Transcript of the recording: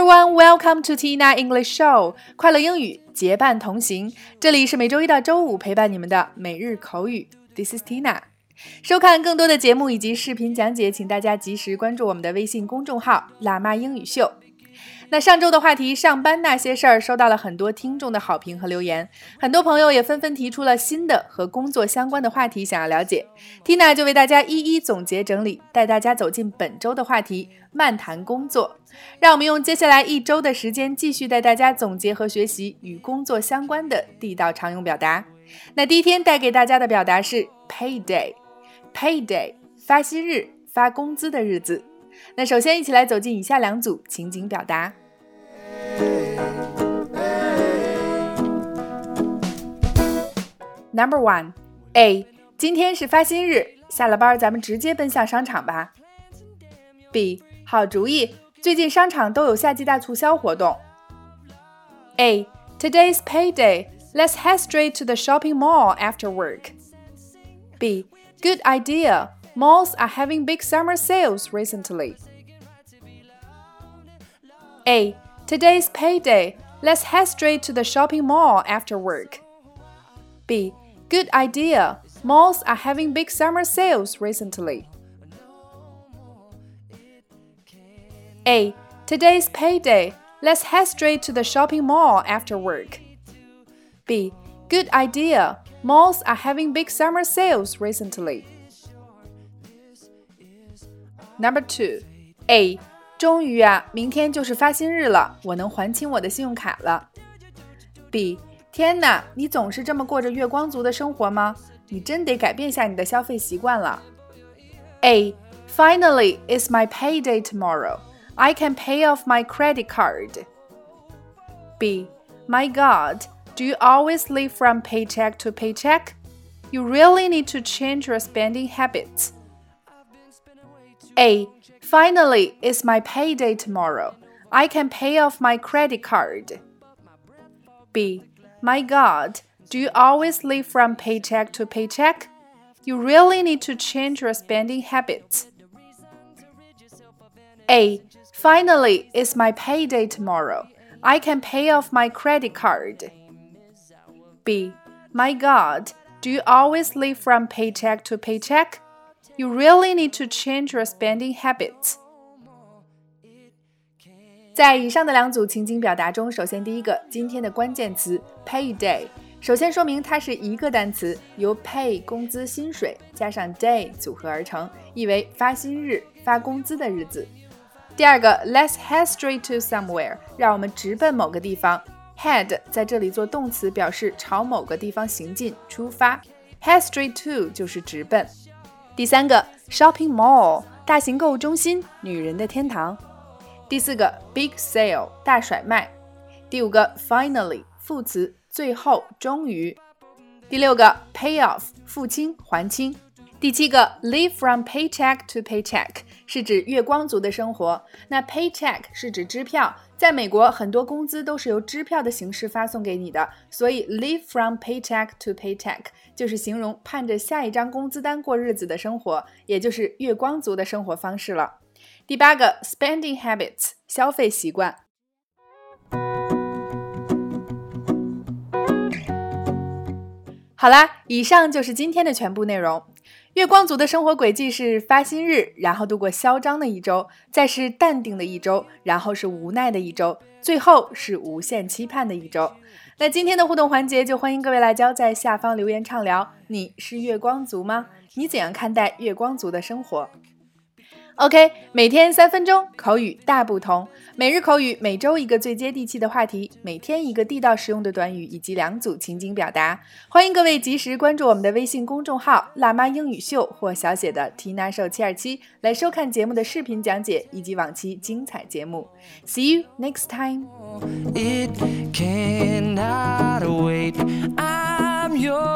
everyone, welcome to Tina English Show，快乐英语结伴同行。这里是每周一到周五陪伴你们的每日口语。This is Tina。收看更多的节目以及视频讲解，请大家及时关注我们的微信公众号“辣妈英语秀”。那上周的话题“上班那些事儿”收到了很多听众的好评和留言，很多朋友也纷纷提出了新的和工作相关的话题想要了解。Tina 就为大家一一总结整理，带大家走进本周的话题——漫谈工作。让我们用接下来一周的时间，继续带大家总结和学习与工作相关的地道常用表达。那第一天带给大家的表达是 payday，payday 发薪日，发工资的日子。那首先一起来走进以下两组情景表达。Number one, A，今天是发薪日，下了班咱们直接奔向商场吧。B，好主意，最近商场都有夏季大促销活动。A, today's payday. Let's head straight to the shopping mall after work. B, good idea. Malls are having big summer sales recently. A, today's payday. Let's head straight to the shopping mall after work. B, good idea. Malls are having big summer sales recently. A, today's payday. Let's head straight to the shopping mall after work. B, good idea. Malls are having big summer sales recently. Number two, A，终于啊，明天就是发薪日了，我能还清我的信用卡了。B， 天哪，你总是这么过着月光族的生活吗？你真得改变下你的消费习惯了。A, finally, it's my payday tomorrow. I can pay off my credit card. B, my God, do you always live from paycheck to paycheck? You really need to change your spending habits. A. Finally, it's my payday tomorrow. I can pay off my credit card. B. My God, do you always live from paycheck to paycheck? You really need to change your spending habits. A. Finally, it's my payday tomorrow. I can pay off my credit card. B. My God, do you always live from paycheck to paycheck? You really need to change your spending habits. 在以上的两组情景表达中，首先第一个，今天的关键词 payday，首先说明它是一个单词，由 pay 工资薪水加上 day 组合而成，意为发薪日、发工资的日子。第二个，Let's head straight to somewhere，让我们直奔某个地方。Head 在这里做动词，表示朝某个地方行进、出发。Head straight to 就是直奔。第三个，shopping mall 大型购物中心，女人的天堂。第四个，big sale 大甩卖。第五个，finally 副词，最后，终于。第六个，pay off 付清，还清。第七个，live from paycheck to paycheck 是指月光族的生活。那 paycheck 是指支票，在美国很多工资都是由支票的形式发送给你的，所以 live from paycheck to paycheck 就是形容盼着下一张工资单过日子的生活，也就是月光族的生活方式了。第八个，spending habits 消费习惯。好啦，以上就是今天的全部内容。月光族的生活轨迹是发薪日，然后度过嚣张的一周，再是淡定的一周，然后是无奈的一周，最后是无限期盼的一周。那今天的互动环节就欢迎各位来交在下方留言畅聊。你是月光族吗？你怎样看待月光族的生活 ok 每天三分钟口语大不同每日口语每周一个最接地气的话题每天一个地道实用的短语以及两组情景表达。欢迎各位及时关注我们的微信公众号辣妈英语秀或小写的 tinashow 七二七来收看节目的视频讲解以及往期精彩节目。See you next time. It cannot wait. I'm yours.